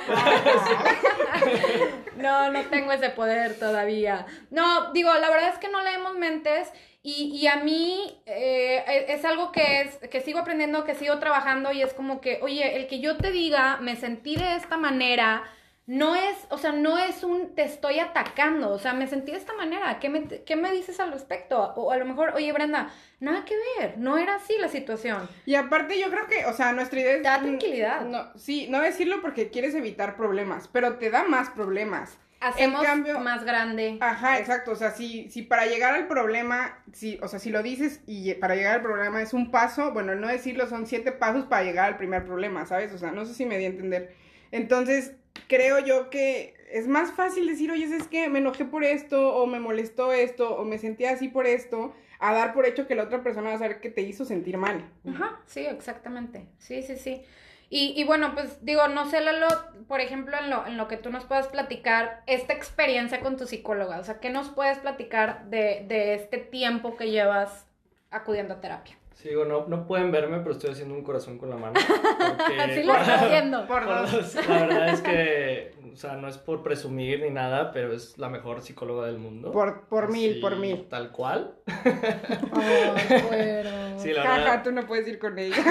no. No, no tengo ese poder todavía. No, digo, la verdad es que no leemos mentes y, y a mí eh, es es algo que, es, que sigo aprendiendo, que sigo trabajando y es como que, oye, el que yo te diga, me sentí de esta manera, no es, o sea, no es un te estoy atacando, o sea, me sentí de esta manera, ¿qué me, qué me dices al respecto? O a lo mejor, oye, Brenda, nada que ver, no era así la situación. Y aparte yo creo que, o sea, nuestra idea es... Da tranquilidad. No, sí, no decirlo porque quieres evitar problemas, pero te da más problemas. Hacemos cambio- más grande. Ajá, exacto. O sea, si, si para llegar al problema, si, o sea, si lo dices y para llegar al problema es un paso, bueno, no decirlo son siete pasos para llegar al primer problema, ¿sabes? O sea, no sé si me di a entender. Entonces, creo yo que es más fácil decir, oye, es que me enojé por esto, o me molestó esto, o me sentí así por esto, a dar por hecho que la otra persona va a saber que te hizo sentir mal. Ajá, sí, exactamente. Sí, sí, sí. Y, y bueno, pues digo, no sé, Lalo, por ejemplo, en lo, en lo que tú nos puedas platicar, esta experiencia con tu psicóloga, o sea, ¿qué nos puedes platicar de, de este tiempo que llevas acudiendo a terapia? Sí, digo, no, no pueden verme, pero estoy haciendo un corazón con la mano. Porque, Así lo estás viendo. Por dos. La verdad es que, o sea, no es por presumir ni nada, pero es la mejor psicóloga del mundo. Por, por mil, por mil. Tal cual. Ay, bueno. Sí, la Jaja, verdad. tú no puedes ir con ella.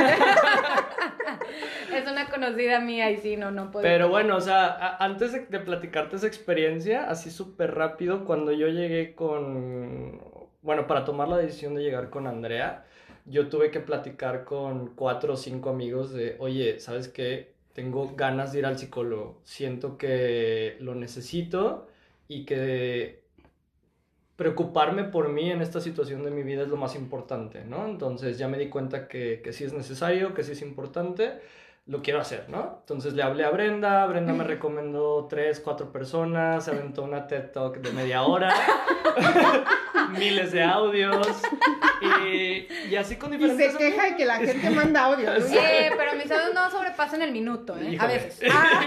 Es una conocida mía y sí, no, no puedo. Pero bueno, o sea, antes de, de platicarte esa experiencia, así súper rápido, cuando yo llegué con, bueno, para tomar la decisión de llegar con Andrea, yo tuve que platicar con cuatro o cinco amigos de, oye, ¿sabes qué? Tengo ganas de ir al psicólogo, siento que lo necesito y que preocuparme por mí en esta situación de mi vida es lo más importante, ¿no? Entonces ya me di cuenta que, que sí es necesario, que sí es importante, lo quiero hacer, ¿no? Entonces le hablé a Brenda, Brenda me recomendó tres, cuatro personas, se aventó una TED Talk de media hora, miles de audios, y, y así con Y diferentes... se queja de que la gente manda audio. ¿no? Eh, pero mis audios no sobrepasan el minuto, ¿eh? A veces. Ah,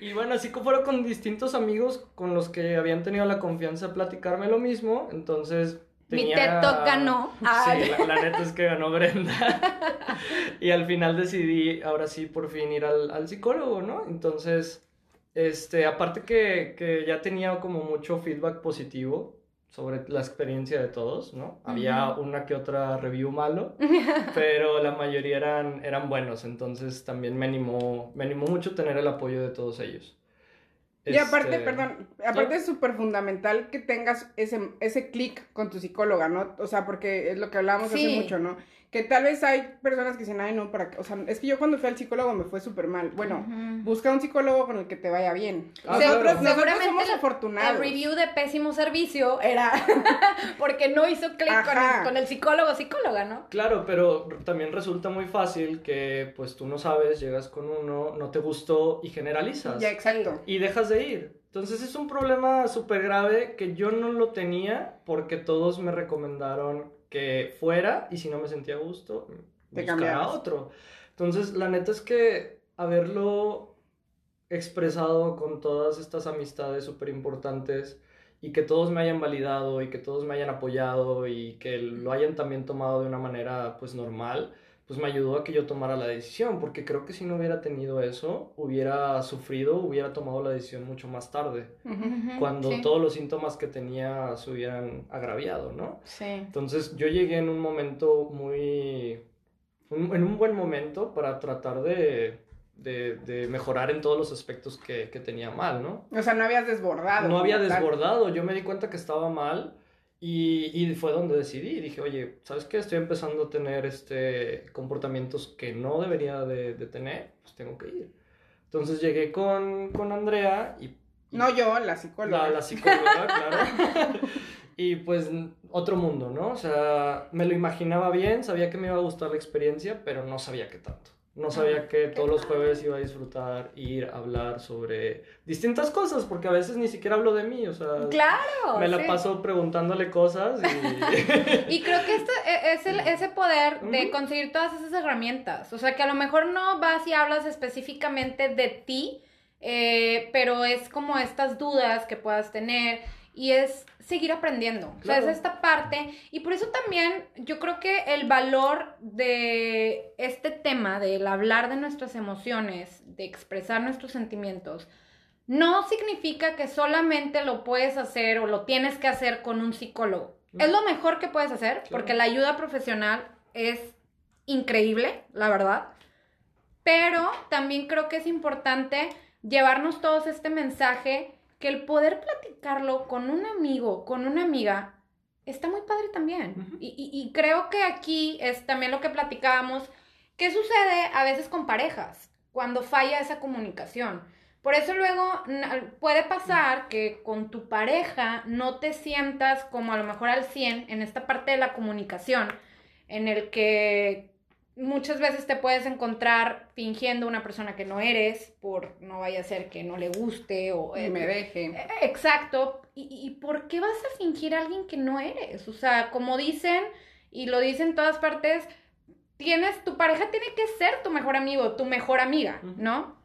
y bueno, así que fueron con distintos amigos con los que habían tenido la confianza de platicarme lo mismo, entonces... Mi tenía- TED Talk ganó. Sí, la, la neta es que ganó Brenda. y al final decidí, ahora sí, por fin ir al, al psicólogo, ¿no? Entonces, este, aparte que, que ya tenía como mucho feedback positivo sobre la experiencia de todos, ¿no? Había Ujú. una que otra review malo, pero la mayoría eran, eran buenos, entonces también me animó, me animó mucho tener el apoyo de todos ellos. Y aparte, Este, perdón, aparte es súper fundamental que tengas ese, ese clic con tu psicóloga, ¿no? O sea, porque es lo que hablábamos Sí. hace mucho, ¿no? Que tal vez hay personas que dicen, ay, no, para qué. O sea, es que yo cuando fui al psicólogo me fue súper mal. Bueno, busca un psicólogo con el que te vaya bien. Ah, nosotros, claro. nosotros Seguramente somos afortunados. El review de pésimo servicio era porque no hizo clic con con el psicólogo o psicóloga, ¿no? Claro, pero también resulta muy fácil que pues tú no sabes, llegas con uno, no te gustó y generalizas. Ya, exacto. Y dejas de ir. Entonces es un problema súper grave que yo no lo tenía porque todos me recomendaron que fuera y si no me sentía a gusto, Te buscar a otro. Entonces la neta es que haberlo expresado con todas estas amistades súper importantes y que todos me hayan validado y que todos me hayan apoyado y que lo hayan también tomado de una manera pues normal, pues me ayudó a que yo tomara la decisión, porque creo que si no hubiera tenido eso, hubiera sufrido, hubiera tomado la decisión mucho más tarde, cuando sí. todos los síntomas que tenía se hubieran agraviado, ¿no? Sí. Entonces yo llegué en un momento muy... un- en un buen momento para tratar de, de, de mejorar en todos los aspectos que, que tenía mal, ¿no? O sea, no habías desbordado. No había desbordado, yo me di cuenta que estaba mal y, y fue donde decidí, dije, oye, ¿sabes qué? Estoy empezando a tener este, comportamientos que no debería de, de tener, pues tengo que ir. Entonces llegué con, con Andrea y... y- No yo, la psicóloga. la, la psicóloga, claro. y pues otro mundo, ¿no? O sea, me lo imaginaba bien, sabía que me iba a gustar la experiencia, pero no sabía qué tanto. No sabía que todos los jueves iba a disfrutar, ir a hablar sobre distintas cosas, porque a veces ni siquiera hablo de mí, o sea, Claro. me la sí. paso preguntándole cosas y... Y creo que esto e- es el- ese poder de conseguir todas esas herramientas. O sea, que a lo mejor no vas y hablas específicamente de ti, eh, pero es como estas dudas que puedas tener y es seguir aprendiendo. O sea, Claro. es esta parte. Y por eso también yo creo que el valor de este tema, del hablar de nuestras emociones, de expresar nuestros sentimientos, no significa que solamente lo puedes hacer o lo tienes que hacer con un psicólogo. Es lo mejor que puedes hacer Claro. porque la ayuda profesional es increíble, la verdad. Pero también creo que es importante llevarnos todos este mensaje que el poder platicarlo con un amigo, con una amiga, está muy padre también. Y, y- y creo que aquí es también lo que platicábamos, ¿qué sucede a veces con parejas cuando falla esa comunicación? Por eso luego puede pasar que con tu pareja no te sientas como a lo mejor al 100 en esta parte de la comunicación, en el que muchas veces te puedes encontrar fingiendo una persona que no eres, por no vaya a ser que no le guste o... Me deje. Eh, Exacto. ¿Y, y por qué vas a fingir a alguien que no eres? O sea, como dicen, y lo dicen en todas partes, tienes, tu pareja tiene que ser tu mejor amigo, tu mejor amiga. ¿no?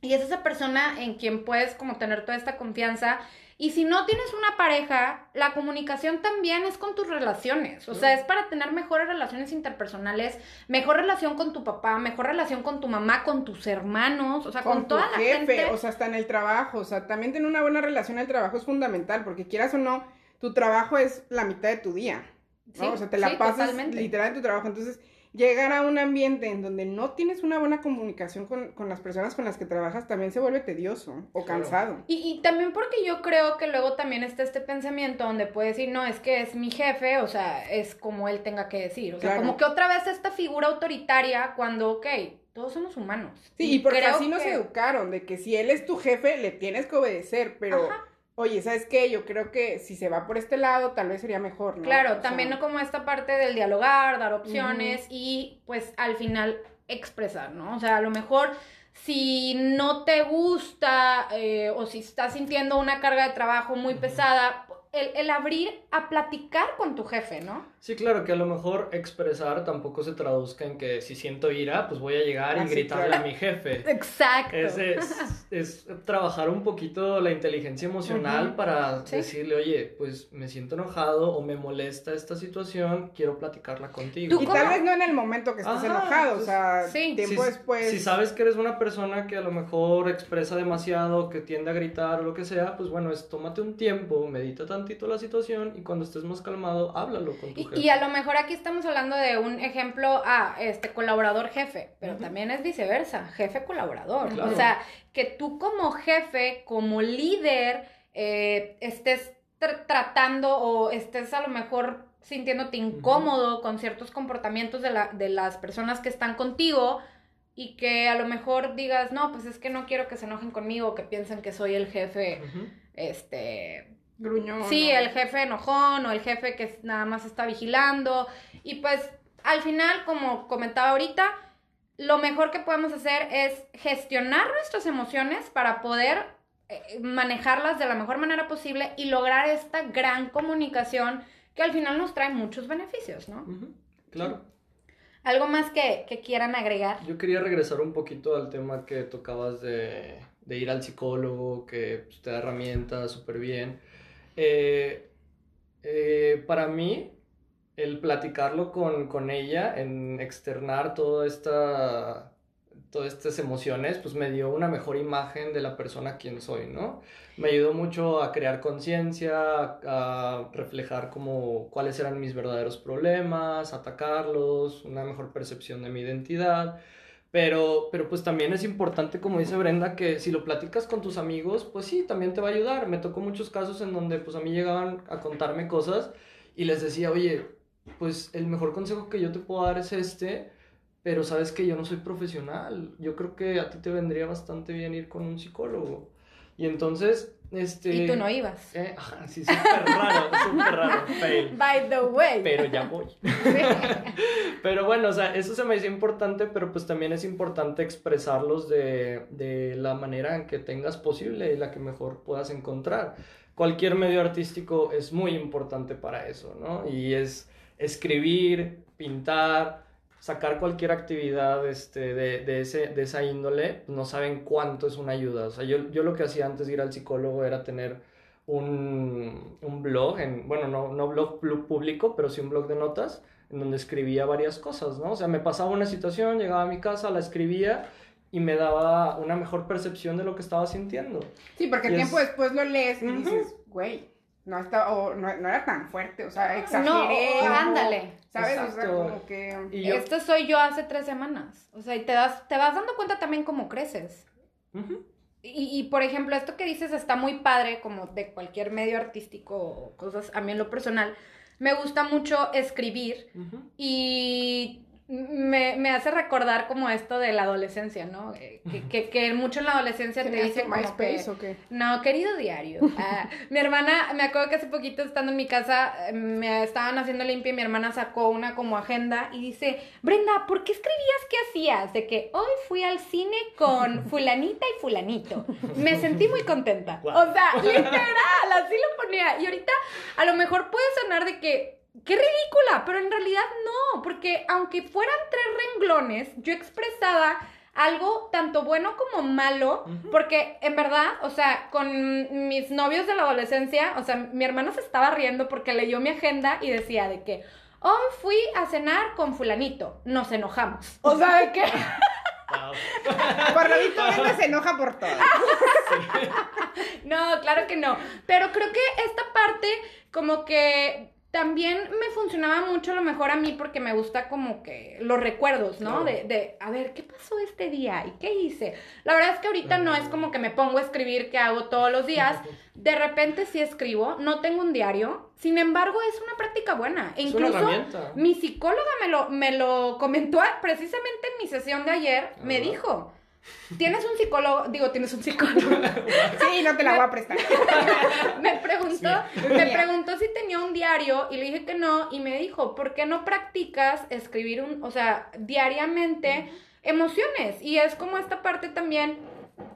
Y es esa persona en quien puedes como tener toda esta confianza. Y si no tienes una pareja, la comunicación también es con tus relaciones. O sea, es para tener mejores relaciones interpersonales, mejor relación con tu papá, mejor relación con tu mamá, con tus hermanos, o sea, con, con tu toda la jefe, gente. o sea, hasta en el trabajo, o sea, también tener una buena relación en el trabajo es fundamental, porque quieras o no, tu trabajo es la mitad de tu día, ¿no? Sí, o sea, te la sí, pasas totalmente. literal en tu trabajo, entonces llegar a un ambiente en donde no tienes una buena comunicación con, con las personas con las que trabajas también se vuelve tedioso o Claro. cansado. Y, y también porque yo creo que luego también está este pensamiento donde puedes decir, no, es que es mi jefe, o sea, es como él tenga que decir. O sea, Claro. como que otra vez esta figura autoritaria cuando, ok, todos somos humanos. Sí, y porque así nos que- educaron, de que si él es tu jefe, le tienes que obedecer, pero Ajá. Oye, ¿sabes qué? Yo creo que si se va por este lado, tal vez sería mejor, ¿no? Claro, O sea, también como esta parte del dialogar, dar opciones y pues al final expresar, ¿no? O sea, a lo mejor si no te gusta eh, o si estás sintiendo una carga de trabajo muy pesada, el, el abrir a platicar con tu jefe, ¿no? Sí, claro, que a lo mejor expresar tampoco se traduzca en que si siento ira, pues voy a llegar y Ah, gritarle claro. a mi jefe. Exacto. Es, es, es trabajar un poquito la inteligencia emocional para Sí. decirle, oye, pues me siento enojado o me molesta esta situación, quiero platicarla contigo. ¿Tú Y cómo? tal vez no en el momento que estés Ajá, enojado, o pues, sea, sí. tiempo si, después. si sabes que eres una persona que a lo mejor expresa demasiado, que tiende a gritar o lo que sea, pues bueno, es tómate un tiempo, medita tantito la situación y cuando estés más calmado, háblalo con tu Y, jefe. y a lo mejor aquí estamos hablando de un ejemplo, ah, este colaborador jefe, pero también es viceversa, jefe colaborador. Claro. O sea, que tú como jefe, como líder, eh, estés tr- tratando o estés a lo mejor sintiéndote incómodo con ciertos comportamientos de, la- de las personas que están contigo y que a lo mejor digas, no, pues es que no quiero que se enojen conmigo, que piensen que soy el jefe, este, Gruñón. Sí, ¿no? el jefe enojón o el jefe que nada más está vigilando. Y pues al final, como comentaba ahorita, lo mejor que podemos hacer es gestionar nuestras emociones para poder eh, manejarlas de la mejor manera posible y lograr esta gran comunicación que al final nos trae muchos beneficios, ¿no? Claro. Algo más que, que quieran agregar. Yo quería regresar un poquito al tema que tocabas de, de ir al psicólogo, que pues, te da herramientas súper bien. Eh, eh, para mí, el platicarlo con, con ella, en externar toda esta, todas estas emociones, pues me dio una mejor imagen de la persona quien soy, ¿no? Me ayudó mucho a crear conciencia, a, reflejar como cuáles eran mis verdaderos problemas, atacarlos, una mejor percepción de mi identidad. Pero, pero pues también es importante, como dice Brenda, que si lo platicas con tus amigos, pues sí, también te va a ayudar. Me tocó muchos casos en donde pues a mí llegaban a contarme cosas y les decía, oye, pues el mejor consejo que yo te puedo dar es este, pero sabes que yo no soy profesional. Yo creo que a ti te vendría bastante bien ir con un psicólogo. Y entonces, este... Y tú no ibas. Eh, sí, súper raro, súper raro, fail. By the way. Pero ya voy. Pero bueno, o sea, eso se me hizo importante, pero pues también es importante expresarlos de, de la manera en que tengas posible y la que mejor puedas encontrar. Cualquier medio artístico es muy importante para eso, ¿no? Y es escribir, pintar, sacar cualquier actividad este, de, de, ese, de esa índole, no saben cuánto es una ayuda. O sea, yo, yo lo que hacía antes de ir al psicólogo era tener un, un blog, en, bueno, no, no blog público, pero sí un blog de notas, en donde escribía varias cosas, ¿no? O sea, me pasaba una situación, llegaba a mi casa, la escribía y me daba una mejor percepción de lo que estaba sintiendo. Sí, porque Y tiempo es- después lo lees y dices, güey, no, está, o no, no era tan fuerte, o sea, No, exageré. o- o- ándale. ¿Sabes? O sea, Exacto. como que... Y yo... Esto soy yo hace tres semanas. O sea, y te, das, te vas dando cuenta también cómo creces. Y, y, por ejemplo, esto que dices está muy padre, como de cualquier medio artístico o cosas, a mí en lo personal, me gusta mucho escribir y me, me hace recordar como esto de la adolescencia, ¿no? Que, que, que mucho en la adolescencia te ¿Tenías dicen como que... MySpace o qué? No, querido diario. Ah, mi hermana, me acuerdo que hace poquito estando en mi casa, eh, me estaban haciendo limpia y mi hermana sacó una como agenda y dice, Brenda, ¿por qué escribías qué hacías? De que hoy fui al cine con fulanita y fulanito. Me sentí muy contenta. O sea, literal, así lo ponía. Y ahorita a lo mejor puede sonar de que, qué ridícula, pero en realidad no, porque aunque fueran tres renglones, yo expresaba algo tanto bueno como malo, porque en verdad, o sea, con mis novios de la adolescencia, o sea, mi hermano se estaba riendo porque leyó mi agenda y decía de que hoy fui a cenar con fulanito, nos enojamos. O sea, de que. Por lo visto, Brenda se enoja por todo. no, claro que no, pero creo que esta parte como que también me funcionaba mucho a lo mejor a mí porque me gusta como que los recuerdos, ¿no? Claro. De, de, a ver, ¿qué pasó este día? ¿Y qué hice? La verdad es que ahorita no es como que me pongo a escribir que hago todos los días. De repente sí escribo, no tengo un diario. Sin embargo, es una práctica buena. E incluso mi psicóloga me lo, me lo comentó precisamente en mi sesión de ayer. Me dijo, tienes un psicólogo, digo, tienes un psicólogo. Sí, no te la voy a prestar. me preguntó, me preguntó si tenía un diario y le dije que no y me dijo, ¿por qué no practicas escribir un, o sea, diariamente emociones? Y es como esta parte también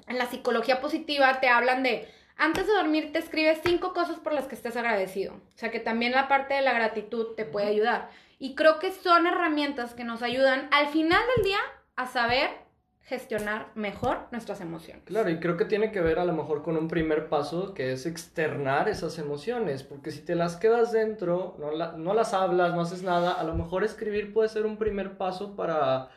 en la psicología positiva te hablan de antes de dormir te escribes cinco cosas por las que estés agradecido. O sea que también la parte de la gratitud te puede ayudar. Y creo que son herramientas que nos ayudan al final del día a saber gestionar mejor nuestras emociones. Claro, y creo que tiene que ver a lo mejor con un primer paso que es externar esas emociones, porque si te las quedas dentro, no, no las hablas, no haces nada, a lo mejor escribir puede ser un primer paso para...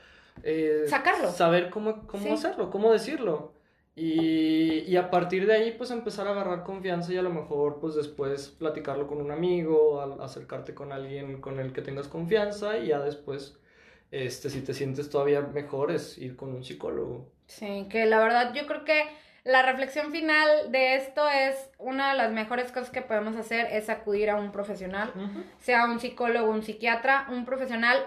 Eh, Sacarlo. Saber cómo, cómo hacerlo, cómo decirlo. Y, y, a partir de ahí, pues empezar a agarrar confianza y a lo mejor, pues después platicarlo con un amigo, acercarte con alguien con el que tengas confianza y ya después este, si te sientes todavía mejor, es ir con un psicólogo. Sí, que la verdad yo creo que la reflexión final de esto es una de las mejores cosas que podemos hacer es acudir a un profesional, sea un psicólogo, un psiquiatra, un profesional.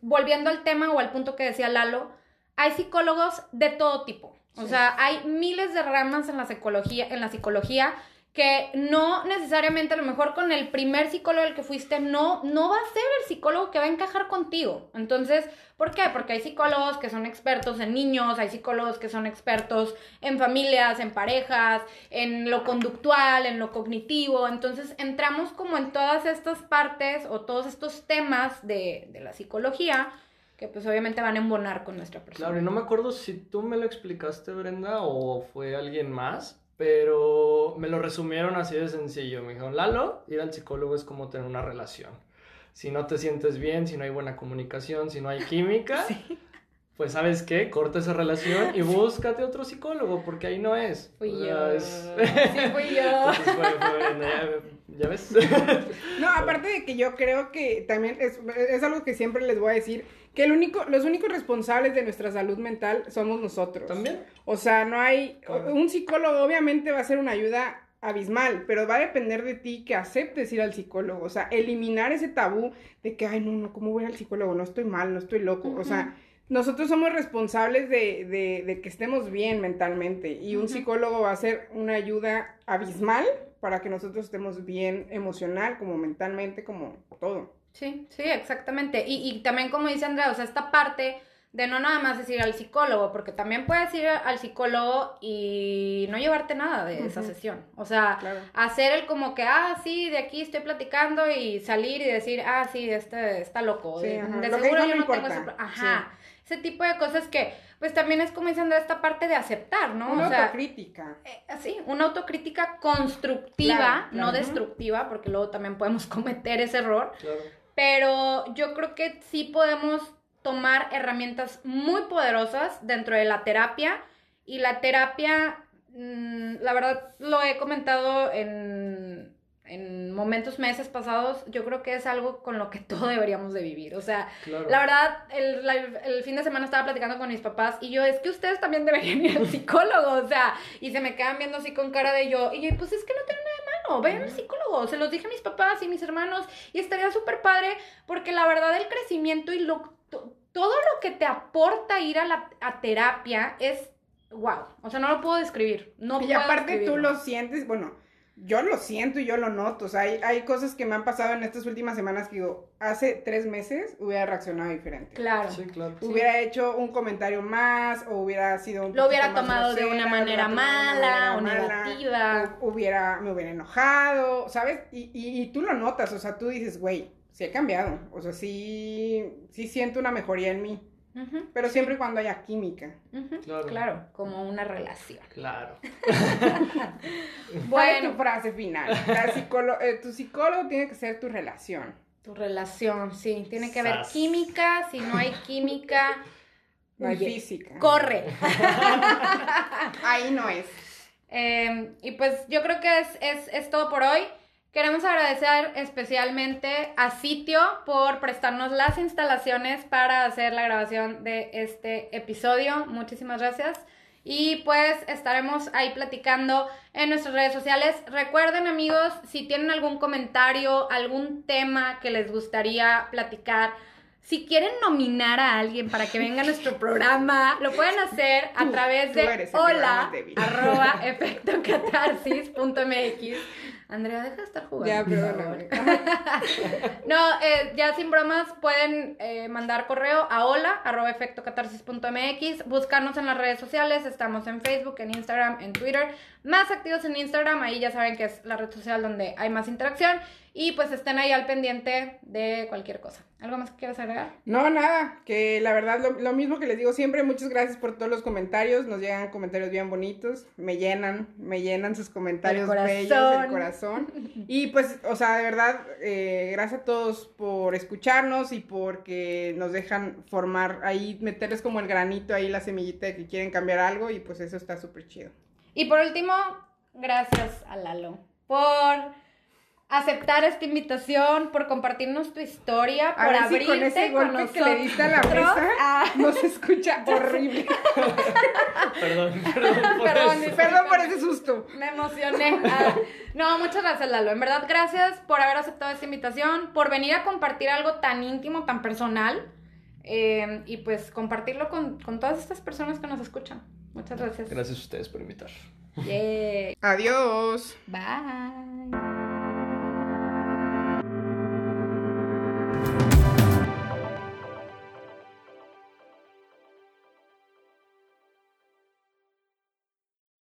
Volviendo al tema o al punto que decía Lalo, hay psicólogos de todo tipo. O sea, hay miles de ramas en la psicología, en la psicología que no necesariamente a lo mejor con el primer psicólogo al que fuiste no, no va a ser el psicólogo que va a encajar contigo. Entonces, ¿por qué? Porque hay psicólogos que son expertos en niños, hay psicólogos que son expertos en familias, en parejas, en lo conductual, en lo cognitivo. Entonces, entramos como en todas estas partes o todos estos temas de, de la psicología que pues obviamente van a embonar con nuestra persona. Claro, y no me acuerdo si tú me lo explicaste, Brenda, o fue alguien más, pero me lo resumieron así de sencillo. Me dijeron, Lalo, ir al psicólogo es como tener una relación. Si no te sientes bien, si no hay buena comunicación, si no hay química, pues sabes qué, corta esa relación y búscate otro psicólogo, porque ahí no es. Fui yo. Sí, fui yo. ¿Ya ves? no, aparte de que yo creo que también es, es algo que siempre les voy a decir que el único, los únicos responsables de nuestra salud mental somos nosotros. También. O sea, no hay, un psicólogo obviamente va a ser una ayuda abismal, pero va a depender de ti que aceptes ir al psicólogo, o sea, eliminar ese tabú de que, ay, no, no, ¿cómo voy al psicólogo? No estoy mal, no estoy loco, o sea, nosotros somos responsables de, de, de, que estemos bien mentalmente y un psicólogo va a ser una ayuda abismal para que nosotros estemos bien emocional, como mentalmente, como todo. Sí, sí, exactamente. Y, y también como dice Andrea, o sea, esta parte de no nada más decir al psicólogo, porque también puedes ir al psicólogo y no llevarte nada de esa sesión. O sea, hacer el como que, ah, sí, de aquí estoy platicando y salir y decir, ah, sí, este está loco. de, seguro yo no tengo ese... Ajá. Ese tipo de cosas que, pues también es como dice Andrea, esta parte de aceptar, ¿no? Una autocrítica. Eh, sí, una autocrítica constructiva, no destructiva, porque luego también podemos cometer ese error. Claro pero yo creo que sí podemos tomar herramientas muy poderosas dentro de la terapia y la terapia, mm, la verdad lo he comentado en, en momentos, meses pasados, yo creo que es algo con lo que todo deberíamos de vivir. O sea, la verdad, el, el, fin de semana estaba platicando con mis papás y yo, es que ustedes también deberían ir al psicólogo, o sea, y se me quedan viendo así con cara de yo, y yo, pues es que no tiene malo, ven al psicólogo, se los dije a mis papás y mis hermanos, y estaría súper padre, porque la verdad el crecimiento y lo, todo lo que te aporta ir a la a terapia es wow, o sea, no lo puedo describir, no Y aparte tú lo sientes, bueno, yo lo siento y yo lo noto. O sea, hay, hay, cosas que me han pasado en estas últimas semanas que digo, hace tres meses hubiera reaccionado diferente. Claro. Sí, claro. Hubiera hecho un comentario más o hubiera sido un Lo hubiera tomado de una manera mala o negativa. hubiera, me hubiera enojado, ¿sabes? Y, y, y tú lo notas, o sea, tú dices, güey, sí he cambiado. O sea, sí, sí siento una mejoría en mí. Pero siempre y cuando haya química. claro. como una relación. Claro. bueno, tu frase final. Eh, tu psicólogo tiene que ser tu relación. Tu relación, sí. Tiene que haber química. Si no hay química. No hay física. Corre. Ahí no es. Em, y pues yo creo que es, es, es todo por hoy. Queremos agradecer especialmente a Sitio por prestarnos las instalaciones para hacer la grabación de este episodio. Muchísimas gracias. Y pues estaremos ahí platicando en nuestras redes sociales. Recuerden amigos, si tienen algún comentario, algún tema que les gustaría platicar, Si quieren nominar a alguien para que venga a nuestro programa, lo pueden hacer a través de hola arroba efectocatarsis.mx. Andrea, deja de estar jugando. Ya, perdóname. No, eh, ya sin bromas, pueden eh, mandar correo a hola arroba efectocatarsis.mx, buscarnos en las redes sociales, estamos en Facebook, en Instagram, en Twitter, más activos en Instagram, ahí ya saben que es la red social donde hay más interacción, y pues estén ahí al pendiente de cualquier cosa. ¿Algo más que quieras agregar? No, nada, que la verdad lo, lo mismo que les digo siempre, muchas gracias por todos los comentarios, nos llegan comentarios bien bonitos, me llenan, me llenan sus comentarios El bellos del corazón. Y pues, o sea, de verdad, eh, gracias a todos por escucharnos y porque nos dejan formar ahí, meterles como el granito ahí, la semillita de que quieren cambiar algo y pues eso está súper chido. Y por último, gracias a Lalo por aceptar esta invitación, por compartirnos tu historia, A por abrirte con ese golpe nosotros. que le diste a la mesa Ah. no se escucha horrible. Perdón, perdón por Perdón, eso. Perdón por ese susto. Me emocioné. Ah, no, muchas gracias, Lalo. En verdad, gracias por haber aceptado esta invitación, por venir a compartir algo tan íntimo, tan personal. eh, y pues compartirlo con, con todas estas personas que nos escuchan. Muchas gracias. Gracias a ustedes por invitar. Yay. Adiós. Bye.